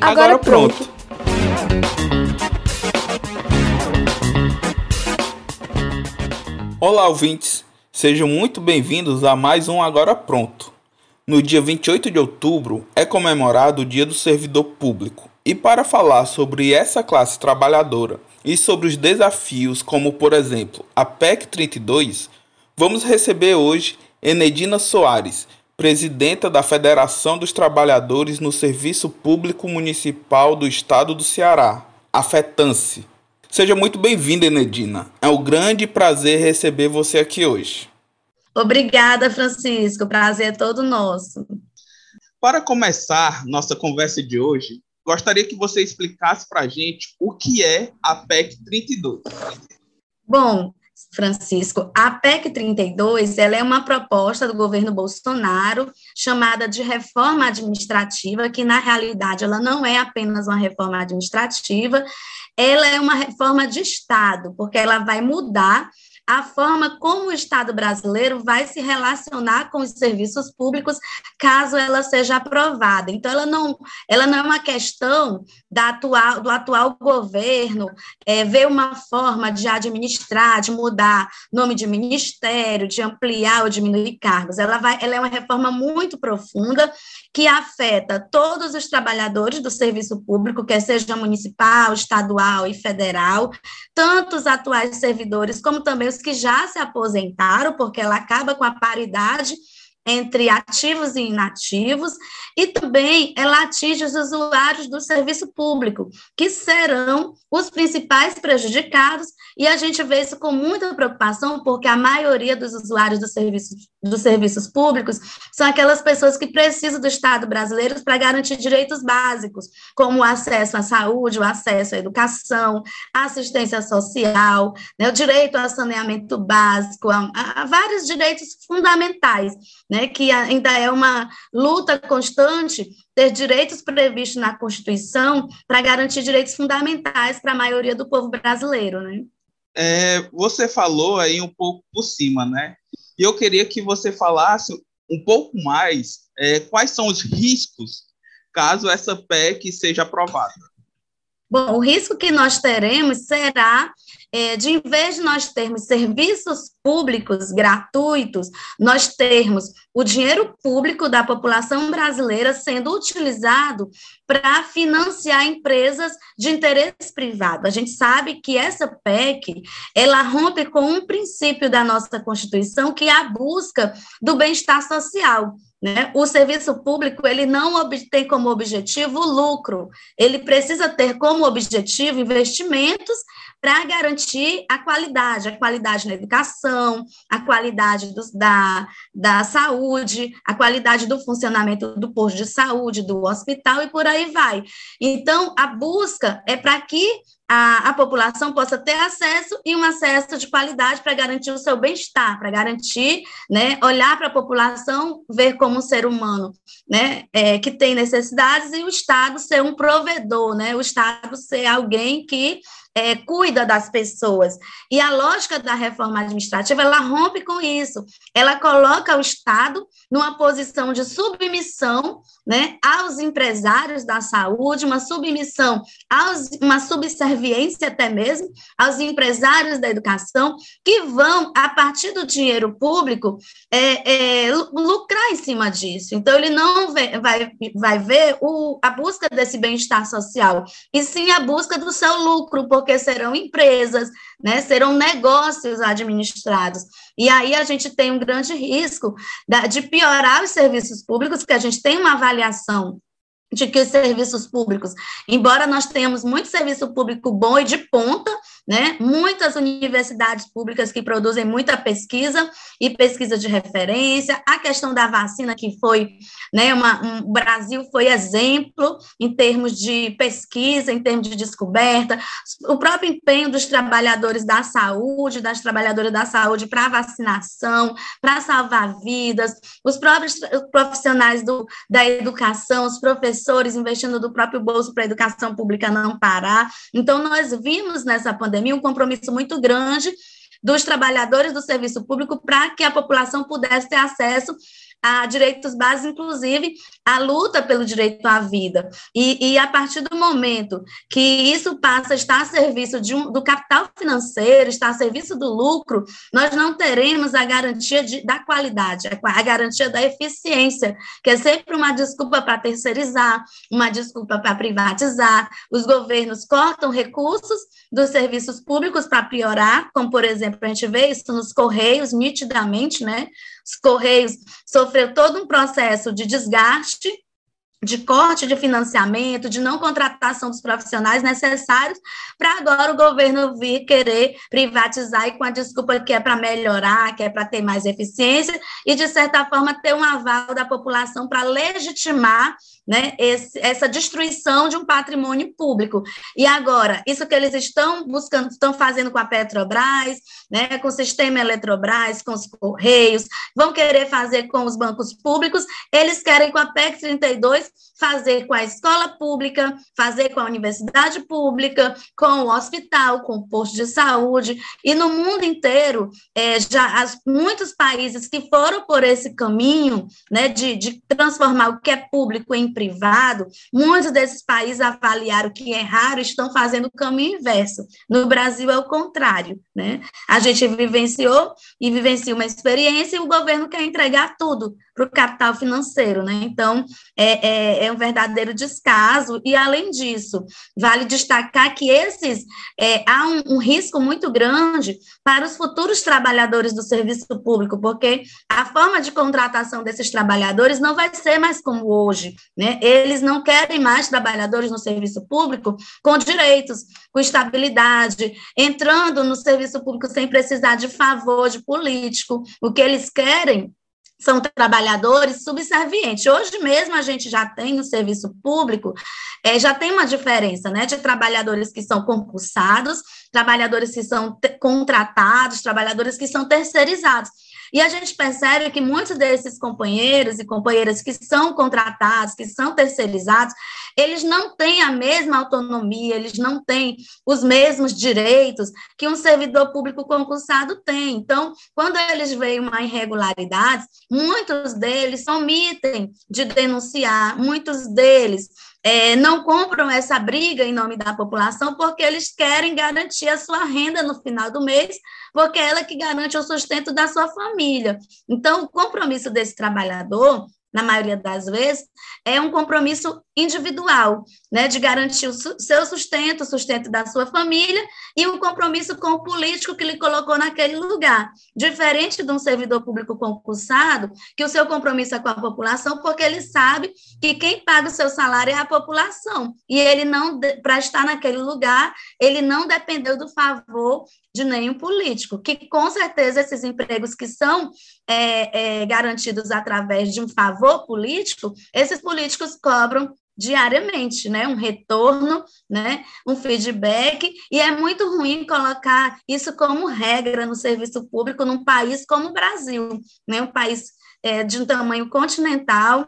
Agora, Agora pronto. Olá, ouvintes. Sejam muito bem-vindos a mais um Agora Pronto. No dia 28 de outubro é comemorado o Dia do Servidor Público. E para falar sobre essa classe trabalhadora e sobre os desafios, como por exemplo a PEC 32, vamos receber hoje Enedina Soares, presidenta da Federação dos Trabalhadores no Serviço Público Municipal do Estado do Ceará, a FETANCE. Seja muito bem-vinda, Enedina. É um grande prazer receber você aqui hoje. Obrigada, Francisco. O prazer é todo nosso. Para começar nossa conversa de hoje, gostaria que você explicasse para a gente o que é a PEC 32. Bom, Francisco, a PEC 32 ela é uma proposta do governo Bolsonaro chamada de reforma administrativa, que na realidade ela não é apenas uma reforma administrativa, ela é uma reforma de Estado, porque ela vai mudar a forma como o Estado brasileiro vai se relacionar com os serviços públicos caso ela seja aprovada. Então, ela não, ela não é uma questão da atual, do atual governo é, ver uma forma de administrar, de mudar nome de ministério, de ampliar ou diminuir cargos. Ela, vai, ela é uma reforma muito profunda que afeta todos os trabalhadores do serviço público, quer seja municipal, estadual e federal, tanto os atuais servidores como também os que já se aposentaram, porque ela acaba com a paridade entre ativos e inativos, e também ela atinge os usuários do serviço público, que serão os principais prejudicados, e a gente vê isso com muita preocupação, porque a maioria dos usuários do serviço, dos serviços públicos são aquelas pessoas que precisam do Estado brasileiro para garantir direitos básicos, como o acesso à saúde, o acesso à educação, assistência social, né, o direito ao saneamento básico, a, a vários direitos fundamentais, né, que ainda é uma luta constante ter direitos previstos na Constituição para garantir direitos fundamentais para a maioria do povo brasileiro, né? É, você falou aí um pouco por cima, né? E eu queria que você falasse um pouco mais é, quais são os riscos caso essa PEC seja aprovada. Bom, o risco que nós teremos será é, de, em vez de nós termos serviços públicos gratuitos, nós termos o dinheiro público da população brasileira sendo utilizado para financiar empresas de interesse privado. A gente sabe que essa PEC, ela rompe com um princípio da nossa Constituição, que é a busca do bem-estar social. Né? O serviço público ele não tem como objetivo lucro, ele precisa ter como objetivo investimentos para garantir a qualidade, a qualidade na educação, a qualidade da, da saúde, a qualidade do funcionamento do posto de saúde, do hospital e por aí vai. Então, a busca é para que a, a, população possa ter acesso e um acesso de qualidade para garantir o seu bem-estar, para garantir, né, olhar para a população, ver como um ser humano, né, é, que tem necessidades e o Estado ser um provedor, né, o Estado ser alguém que é, cuida das pessoas. E a lógica da reforma administrativa, ela rompe com isso. Ela coloca o Estado numa posição de submissão né, aos empresários da saúde, uma submissão, aos, uma subserviência até mesmo aos empresários da educação, que vão, a partir do dinheiro público, é, é, lucrar em cima disso. Então, ele não vê, vai, vai ver o, a busca desse bem-estar social, e sim a busca do seu lucro, porque serão empresas, né, serão negócios administrados. E aí a gente tem um grande risco de piorar os serviços públicos, porque a gente tem uma avaliação de que os serviços públicos, embora nós tenhamos muito serviço público bom e de ponta, né, muitas universidades públicas que produzem muita pesquisa e pesquisa de referência, a questão da vacina que foi, né, uma, um, o Brasil foi exemplo em termos de pesquisa, em termos de descoberta, o próprio empenho dos trabalhadores da saúde, das trabalhadoras da saúde para vacinação, para salvar vidas, os próprios profissionais do, da educação, os professores investindo do próprio bolso para a educação pública não parar. Então, nós vimos nessa pandemia um compromisso muito grande dos trabalhadores do serviço público para que a população pudesse ter acesso a direitos básicos, inclusive a luta pelo direito à vida. E, e a partir do momento que isso passa a estar a serviço um, do capital financeiro, está a serviço do lucro, nós não teremos a garantia de, da qualidade, a garantia da eficiência, que é sempre uma desculpa para terceirizar, uma desculpa para privatizar. Os governos cortam recursos dos serviços públicos para piorar, como, por exemplo, a gente vê isso nos Correios, nitidamente, né? Os Correios sofreu todo um processo de desgaste de corte de financiamento, de não contratação dos profissionais necessários, para agora o governo vir querer privatizar e com a desculpa que é para melhorar, que é para ter mais eficiência, e de certa forma ter um aval da população para legitimar né, esse, essa destruição de um patrimônio público. E agora, isso que eles estão buscando, estão fazendo com a Petrobras, né, com o sistema Eletrobras, com os Correios, vão querer fazer com os bancos públicos, eles querem com a PEC 32 gifts fazer com a escola pública, fazer com a universidade pública, com o hospital, com o posto de saúde, e no mundo inteiro, é, já as, muitos países que foram por esse caminho, né, de, de transformar o que é público em privado, muitos desses países avaliaram que é raro, estão fazendo o caminho inverso. No Brasil é o contrário, né? A gente vivenciou e vivencia uma experiência e o governo quer entregar tudo para o capital financeiro, né? Então, é, é, é, um verdadeiro descaso, e além disso, vale destacar que esses é, há um, um, risco muito grande para os futuros trabalhadores do serviço público, porque a forma de contratação desses trabalhadores não vai ser mais como hoje, né? Eles não querem mais trabalhadores no serviço público com direitos, com estabilidade, entrando no serviço público sem precisar de favor de político. O que eles querem são trabalhadores subservientes. Hoje mesmo a gente já tem no serviço público, é, já tem uma diferença, né, de trabalhadores que são concursados, trabalhadores que são contratados, trabalhadores que são terceirizados. E a gente percebe que muitos desses companheiros e companheiras que são contratados, que são terceirizados, eles não têm a mesma autonomia, eles não têm os mesmos direitos que um servidor público concursado tem. Então, quando eles veem uma irregularidade, muitos deles omitem de denunciar, muitos deles é, não compram essa briga em nome da população porque eles querem garantir a sua renda no final do mês, porque é ela que garante o sustento da sua família. Então, o compromisso desse trabalhador na maioria das vezes, é um compromisso individual, né, de garantir o seu sustento, o sustento da sua família e um compromisso com o político que lhe colocou naquele lugar. Diferente de um servidor público concursado, que o seu compromisso é com a população, porque ele sabe que quem paga o seu salário é a população, e ele não, para estar naquele lugar, ele não dependeu do favor de nenhum político, que com certeza esses empregos que são é, é, garantidos através de um favor político, esses políticos cobram diariamente, né, um retorno, né, um feedback, e é muito ruim colocar isso como regra no serviço público num país como o Brasil, né, um país é, de um tamanho continental,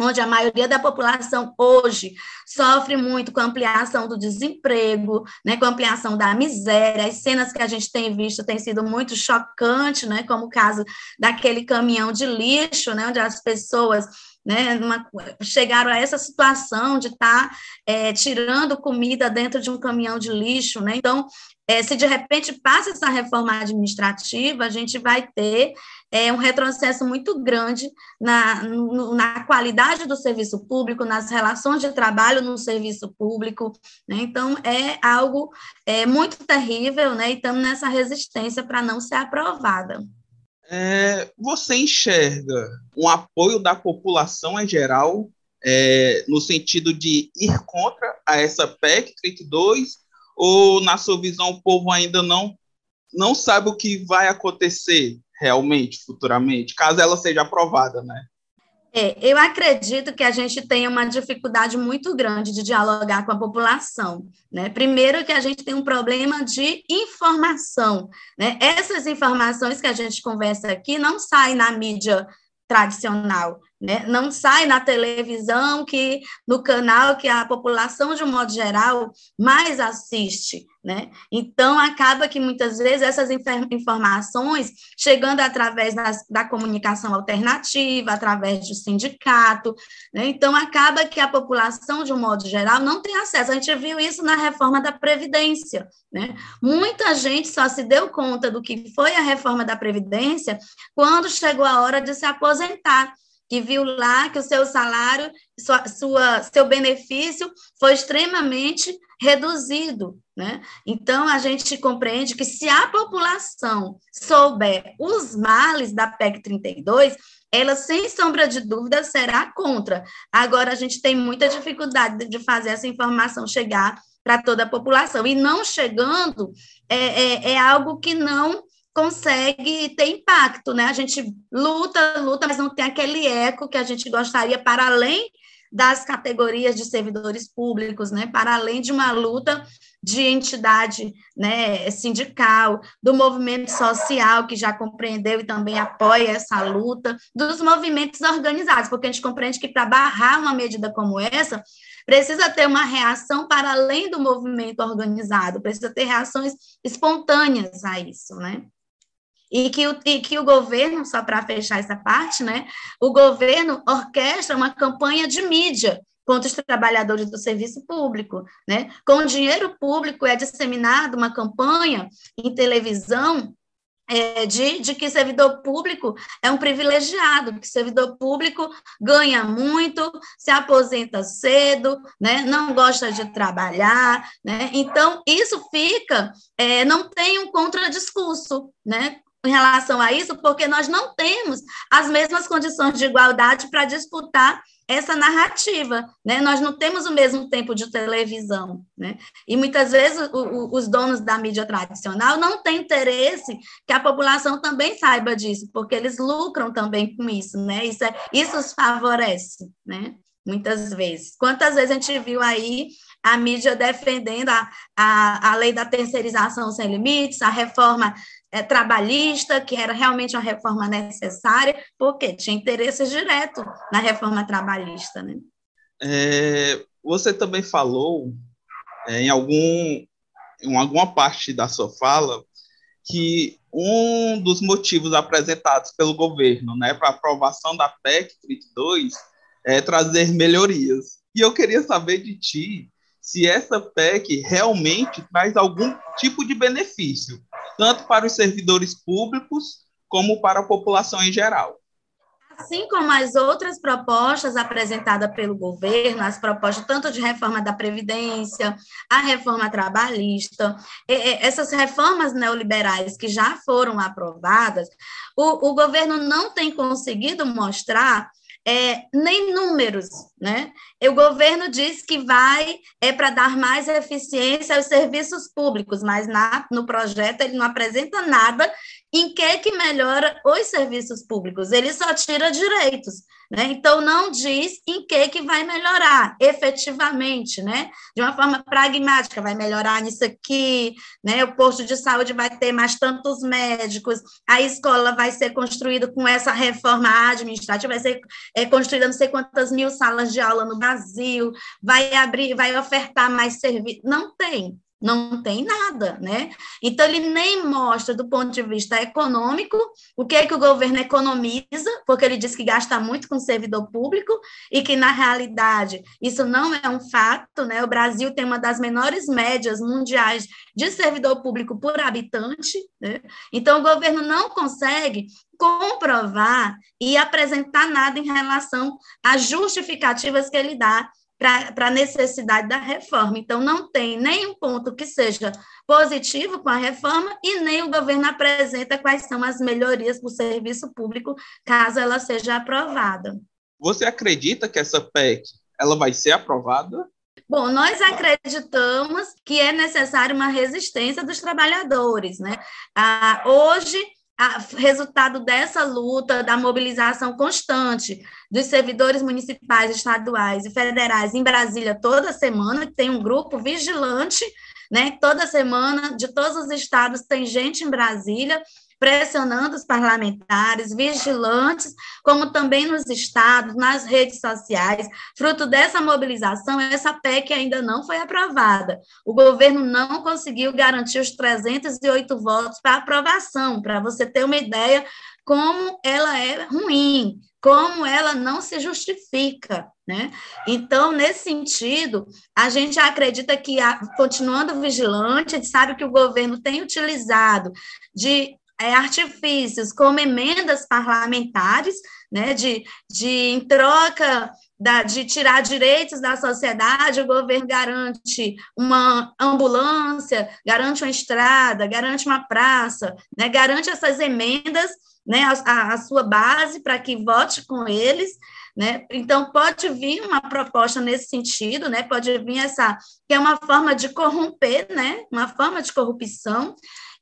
onde a maioria da população hoje sofre muito com a ampliação do desemprego, né, com a ampliação da miséria. As cenas que a gente tem visto têm sido muito chocantes, né, como o caso daquele caminhão de lixo, né, onde as pessoas né, numa, chegaram a essa situação de estar tá, é, tirando comida dentro de um caminhão de lixo, né? Então, é, se de repente passa essa reforma administrativa, a gente vai ter é, um retrocesso muito grande na, no, na qualidade do serviço público, nas relações de trabalho no serviço público. Né? Então, é algo é, muito terrível, né? e estamos nessa resistência para não ser aprovada. É, você enxerga um apoio da população em geral, é, no sentido de ir contra a essa PEC 32, ou na sua visão o povo ainda não, não sabe o que vai acontecer realmente, futuramente, caso ela seja aprovada, né? É, eu acredito que a gente tem uma dificuldade muito grande de dialogar com a população. Né? Primeiro, que a gente tem um problema de informação. Né? Essas informações que a gente conversa aqui não saem na mídia tradicional. Né? Não sai na televisão que no canal que a população de um modo geral mais assiste, né? Então acaba que muitas vezes essas informações chegando através das, da comunicação alternativa, através do sindicato, né? Então acaba que a população de um modo geral não tem acesso. A gente viu isso na reforma da previdência, né? Muita gente só se deu conta do que foi a reforma da previdência quando chegou a hora de se aposentar que viu lá que o seu salário, sua, sua, seu benefício foi extremamente reduzido. Né? Então, a gente compreende que se a população souber os males da PEC 32, ela, sem sombra de dúvida, será contra. Agora, a gente tem muita dificuldade de fazer essa informação chegar para toda a população. E não chegando é, é, é algo que não consegue ter impacto, né? A gente luta, luta, mas não tem aquele eco que a gente gostaria para além das categorias de servidores públicos, né? Para além de uma luta de entidade, né, sindical, do movimento social que já compreendeu e também apoia essa luta, dos movimentos organizados, porque a gente compreende que para barrar uma medida como essa, precisa ter uma reação para além do movimento organizado, precisa ter reações espontâneas a isso, né? E que o, e que o governo, só para fechar essa parte, né, o governo orquestra uma campanha de mídia contra os trabalhadores do serviço público, né? Com dinheiro público é disseminada uma campanha em televisão é, de, de, que servidor público é um privilegiado, que servidor público ganha muito, se aposenta cedo, né, não gosta de trabalhar, né, então isso fica, é, não tem um contradiscurso, né, em relação a isso, porque nós não temos as mesmas condições de igualdade para disputar essa narrativa, né? Nós não temos o mesmo tempo de televisão, né? E muitas vezes o, o, os donos da mídia tradicional não têm interesse que a população também saiba disso, porque eles lucram também com isso, né? Isso, é, isso os favorece, né? Muitas vezes. Quantas vezes a gente viu aí a mídia defendendo a, a, a lei da terceirização sem limites, a reforma é, trabalhista, que era realmente uma reforma necessária, porque tinha interesses diretos na reforma trabalhista. Né? É, você também falou é, em, algum, em alguma parte da sua fala que um dos motivos apresentados pelo governo né, para aprovação da PEC 32 é trazer melhorias. E eu queria saber de ti se essa PEC realmente traz algum tipo de benefício tanto para os servidores públicos como para a população em geral. Assim como as outras propostas apresentadas pelo governo, as propostas tanto de reforma da Previdência, a reforma trabalhista, essas reformas neoliberais que já foram aprovadas, o, o governo não tem conseguido mostrar é, nem números, né? O governo diz que vai é para dar mais eficiência aos serviços públicos, mas na, no projeto ele não apresenta nada em que que melhora os serviços públicos. Ele só tira direitos. Né? Então, não diz em que, que vai melhorar efetivamente, né? de uma forma pragmática, vai melhorar nisso aqui, né? o posto de saúde vai ter mais tantos médicos, a escola vai ser construída com essa reforma administrativa, vai ser é, construída não sei quantas mil salas de aula no Brasil, vai abrir, vai ofertar mais serviço. Não tem não tem nada, né? Então ele nem mostra do ponto de vista econômico o que é que o governo economiza, porque ele diz que gasta muito com servidor público e que na realidade isso não é um fato, né? O Brasil tem uma das menores médias mundiais de servidor público por habitante, né? Então o governo não consegue comprovar e apresentar nada em relação às justificativas que ele dá para a necessidade da reforma. Então, não tem nenhum ponto que seja positivo com a reforma e nem o governo apresenta quais são as melhorias para o serviço público, caso ela seja aprovada. Você acredita que essa PEC ela vai ser aprovada? Bom, nós acreditamos que é necessária uma resistência dos trabalhadores. Né? Ah, hoje, resultado dessa luta, da mobilização constante dos servidores municipais, estaduais e federais em Brasília toda semana, tem um grupo vigilante, né? Toda semana, de todos os estados, tem gente em Brasília pressionando os parlamentares, vigilantes, como também nos estados, nas redes sociais. Fruto dessa mobilização, essa PEC ainda não foi aprovada. O governo não conseguiu garantir os 308 votos para aprovação, para você ter uma ideia como ela é ruim, como ela não se justifica, né? Então, nesse sentido, a gente acredita que, continuando vigilante, a gente sabe que o governo tem utilizado de é, artifícios como emendas parlamentares, né, de, de em troca da, de tirar direitos da sociedade, o governo garante uma ambulância, garante uma estrada, garante uma praça, né, garante essas emendas, né, a, a sua base para que vote com eles, né? Então pode vir uma proposta nesse sentido, né? Pode vir essa que é uma forma de corromper, né? Uma forma de corrupção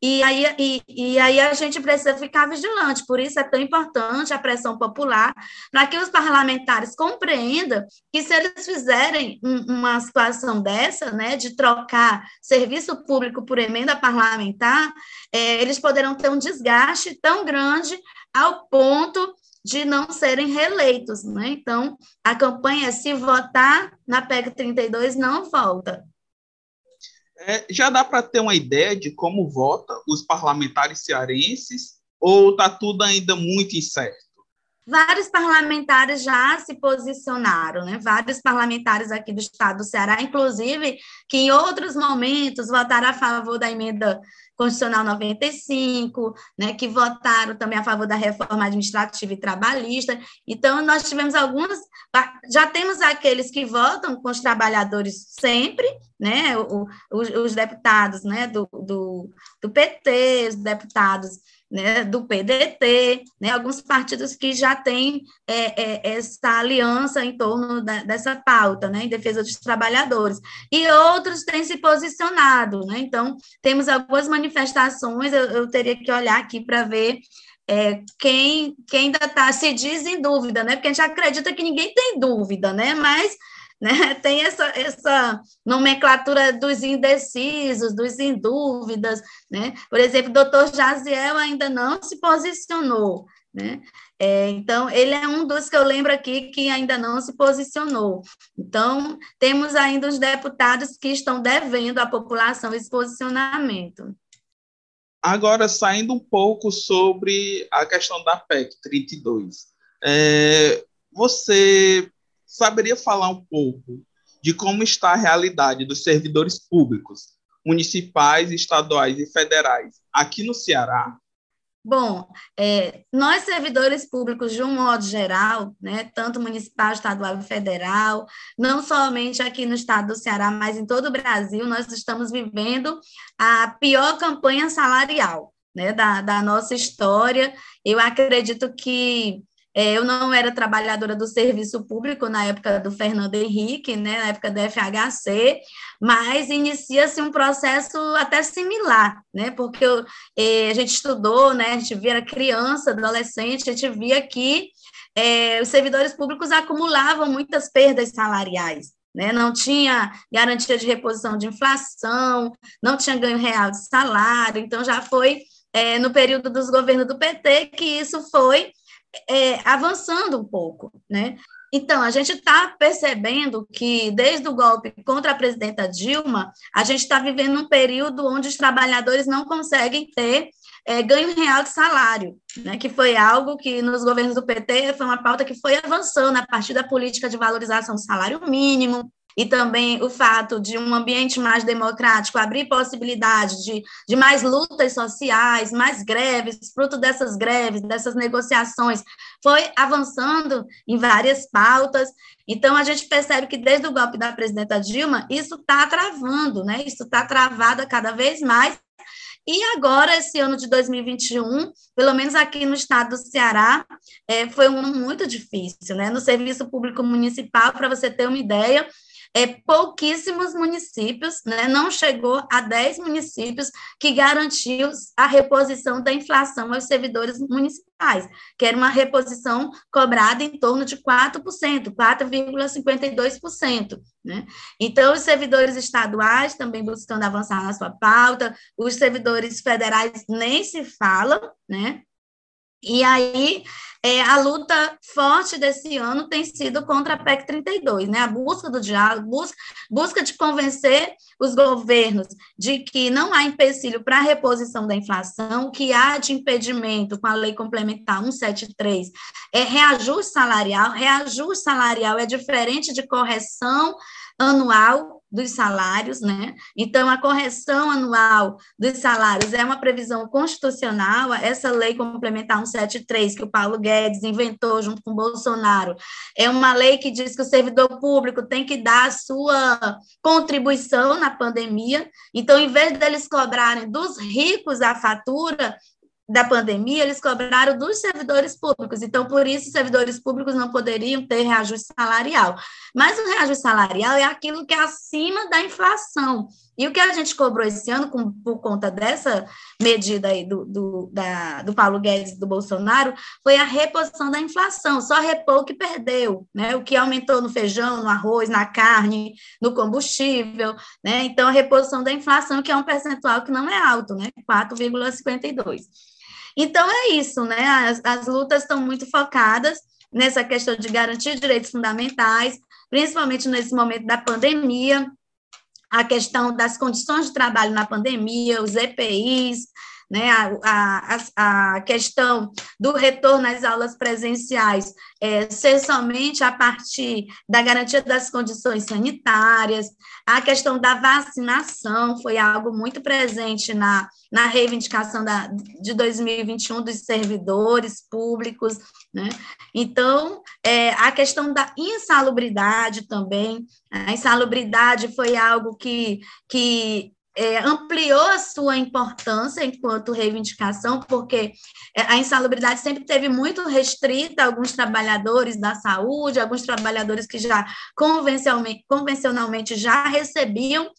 e aí, e, e aí a gente precisa ficar vigilante, por isso é tão importante a pressão popular, para que os parlamentares compreendam que se eles fizerem um, uma situação dessa, né, de trocar serviço público por emenda parlamentar, é, eles poderão ter um desgaste tão grande ao ponto de não serem reeleitos, né? Então, a campanha é se votar na PEC 32 não volta. É, já dá para ter uma ideia de como vota os parlamentares cearenses ou está tudo ainda muito incerto? Vários parlamentares já se posicionaram, né? Vários parlamentares aqui do estado do Ceará, inclusive, que em outros momentos votaram a favor da emenda Constitucional 95, né, que votaram também a favor da reforma administrativa e trabalhista. Então, nós tivemos algumas, já temos aqueles que votam com os trabalhadores sempre, né, os, os deputados né, do, do, do PT, os deputados né, do PDT, né, alguns partidos que já têm é, é, essa aliança em torno da, dessa pauta, né, em defesa dos trabalhadores, e outros têm se posicionado, né, então temos algumas manifestações, eu, eu teria que olhar aqui para ver é, quem, quem ainda está, se diz em dúvida, né, porque a gente acredita que ninguém tem dúvida, né, mas né? Tem essa, essa nomenclatura dos indecisos, dos em dúvidas, né? Por exemplo, o doutor Jaziel ainda não se posicionou, né? É, então, ele é um dos que eu lembro aqui que ainda não se posicionou. Então, temos ainda os deputados que estão devendo à população esse posicionamento. Agora, saindo um pouco sobre a questão da PEC 32, é, você saberia falar um pouco de como está a realidade dos servidores públicos, municipais, estaduais e federais aqui no Ceará? Bom, é, nós servidores públicos, de um modo geral, né, tanto municipal, estadual e federal, não somente aqui no estado do Ceará, mas em todo o Brasil, nós estamos vivendo a pior campanha salarial né, da, da nossa história. Eu acredito que é, eu não era trabalhadora do serviço público na época do Fernando Henrique, né, na época do FHC, mas inicia-se um processo até similar, né, porque eu, é, a gente estudou, né, a gente via era criança, adolescente, a gente via que é, os servidores públicos acumulavam muitas perdas salariais, né? não tinha garantia de reposição de inflação, não tinha ganho real de salário, então já foi é, no período dos governos do PT que isso foi é, avançando um pouco, né? Então, a gente está percebendo que, desde o golpe contra a presidenta Dilma, a gente está vivendo um período onde os trabalhadores não conseguem ter é, ganho real de salário, né, que foi algo que nos governos do PT foi uma pauta que foi avançando a partir da política de valorização do salário mínimo, e também o fato de um ambiente mais democrático abrir possibilidade de, de mais lutas sociais, mais greves, fruto dessas greves, dessas negociações, foi avançando em várias pautas. Então, a gente percebe que desde o golpe da presidenta Dilma, isso está travando, né? Isso está travado cada vez mais. E agora, esse ano de 2021, pelo menos aqui no estado do Ceará, é, foi um ano muito difícil, né? No serviço público municipal, para você ter uma ideia, é, pouquíssimos municípios, né, não chegou a 10 municípios que garantiu a reposição da inflação aos servidores municipais, que era uma reposição cobrada em torno de 4%, 4,52%. Né? Então, os servidores estaduais também buscando avançar na sua pauta, os servidores federais nem se fala, né? E aí, é, a luta forte desse ano tem sido contra a PEC 32, né? A busca do diálogo, busca, busca de convencer os governos de que não há empecilho para a reposição da inflação, que há de impedimento com a lei complementar 173 é reajuste salarial. Reajuste salarial é diferente de correção anual dos salários, né? Então, a correção anual dos salários é uma previsão constitucional, essa lei complementar 173, que o Paulo Guedes inventou junto com o Bolsonaro, é uma lei que diz que o servidor público tem que dar a sua contribuição na pandemia, então, em vez deles cobrarem dos ricos a fatura, da pandemia, eles cobraram dos servidores públicos, então, por isso, os servidores públicos não poderiam ter reajuste salarial. Mas o reajuste salarial é aquilo que é acima da inflação. E o que a gente cobrou esse ano, com, por conta dessa medida aí do, do, da, do Paulo Guedes do Bolsonaro, foi a reposição da inflação, só repou o que perdeu, né? O que aumentou no feijão, no arroz, na carne, no combustível, né? Então, a reposição da inflação, que é um percentual que não é alto, né? 4,52%. Então, é isso, né? As, as lutas estão muito focadas nessa questão de garantir direitos fundamentais, principalmente nesse momento da pandemia, a questão das condições de trabalho na pandemia, os EPIs, né, a, a, a questão do retorno às aulas presenciais é, ser somente a partir da garantia das condições sanitárias, a questão da vacinação foi algo muito presente na, na reivindicação da, de 2021 dos servidores públicos, né? Então, é, a questão da insalubridade também, a insalubridade foi algo que, que é, ampliou a sua importância enquanto reivindicação, porque é, a insalubridade sempre teve muito restrita alguns trabalhadores da saúde, alguns trabalhadores que já convencionalmente, convencionalmente já recebiam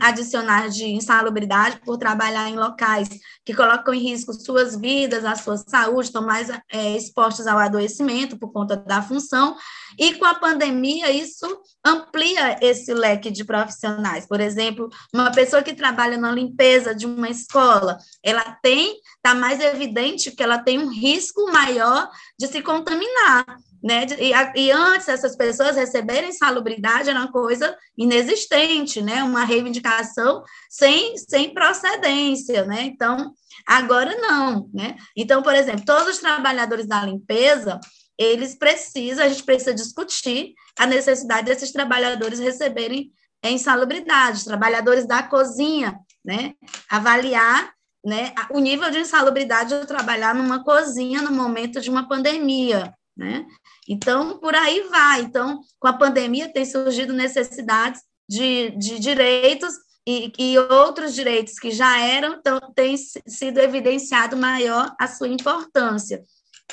adicionais de insalubridade por trabalhar em locais que colocam em risco suas vidas, a sua saúde, estão mais é, expostos ao adoecimento por conta da função, e com a pandemia isso amplia esse leque de profissionais. Por exemplo, uma pessoa que trabalha na limpeza de uma escola, ela tem, está mais evidente que ela tem um risco maior de se contaminar, né? E, e, antes essas pessoas receberem salubridade era uma coisa inexistente, né? Uma reivindicação sem, sem procedência, né? Então, agora não, né? Então, por exemplo, todos os trabalhadores da limpeza, eles precisam, a gente precisa discutir a necessidade desses trabalhadores receberem insalubridade, trabalhadores da cozinha, né? Avaliar né, o nível de insalubridade de trabalhar numa cozinha no momento de uma pandemia, né? Então, por aí vai. Então, com a pandemia, tem surgido necessidades de, de direitos e, e, outros direitos que já eram, então, tem sido evidenciado maior a sua importância.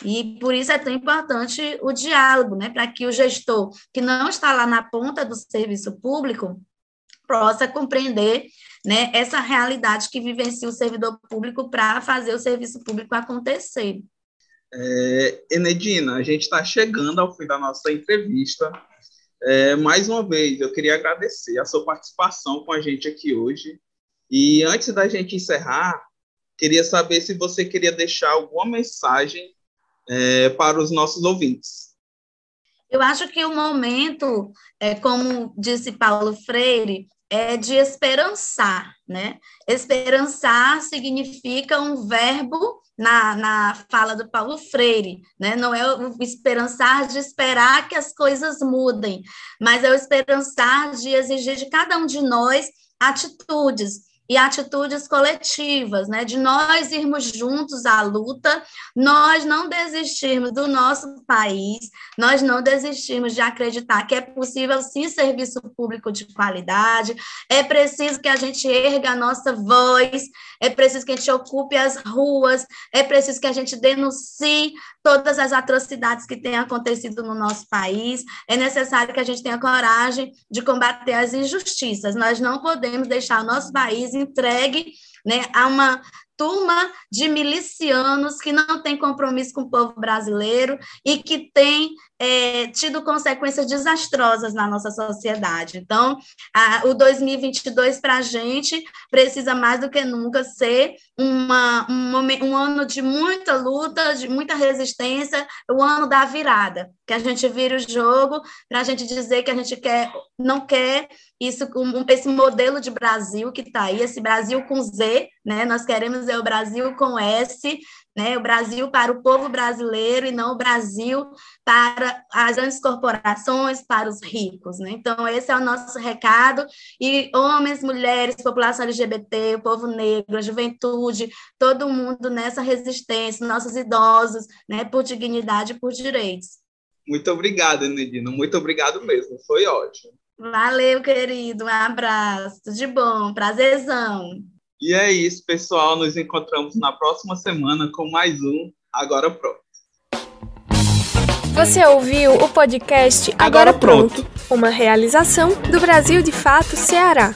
E por isso é tão importante o diálogo, né, para que o gestor que não está lá na ponta do serviço público possa compreender né, essa realidade que vivencia o servidor público para fazer o serviço público acontecer. É, Enedina, a gente está chegando ao fim da nossa entrevista. É, mais uma vez, eu queria agradecer a sua participação com a gente aqui hoje. E antes da gente encerrar, queria saber se você queria deixar alguma mensagem é, para os nossos ouvintes. Eu acho que o momento, é, como disse Paulo Freire, é de esperançar, né? Esperançar significa um verbo na, na fala do Paulo Freire, né? Não é o esperançar de esperar que as coisas mudem, mas é o esperançar de exigir de cada um de nós atitudes, e atitudes coletivas, né, de nós irmos juntos à luta, nós não desistirmos do nosso país, nós não desistirmos de acreditar que é possível sim serviço público de qualidade, é preciso que a gente erga a nossa voz, é preciso que a gente ocupe as ruas, é preciso que a gente denuncie todas as atrocidades que têm acontecido no nosso país, é necessário que a gente tenha coragem de combater as injustiças. Nós não podemos deixar o nosso país entregue né, a uma turma de milicianos que não tem compromisso com o povo brasileiro e que tem é, tido consequências desastrosas na nossa sociedade. Então, a, o 2022 para a gente precisa mais do que nunca ser uma, um, um ano de muita luta, de muita resistência, o ano da virada, que a gente vira o jogo para a gente dizer que a gente quer, não quer isso, esse modelo de Brasil que está aí, esse Brasil com Z, né? Nós queremos é o Brasil com S, né? O Brasil para o povo brasileiro e não o Brasil para as grandes corporações, para os ricos, né? Então esse é o nosso recado e homens, mulheres, população LGBT, o povo negro, a juventude, todo mundo nessa resistência, nossos idosos, né? Por dignidade, e por direitos. Muito obrigado, Nedina. Muito obrigado mesmo. Foi ótimo. Valeu, querido. Um abraço. Tudo de bom. Prazerzão. E é isso, pessoal. Nos encontramos na próxima semana com mais um Agora Pronto. Você ouviu o podcast Agora, Agora Pronto, Pronto, uma realização do Brasil de Fato Ceará.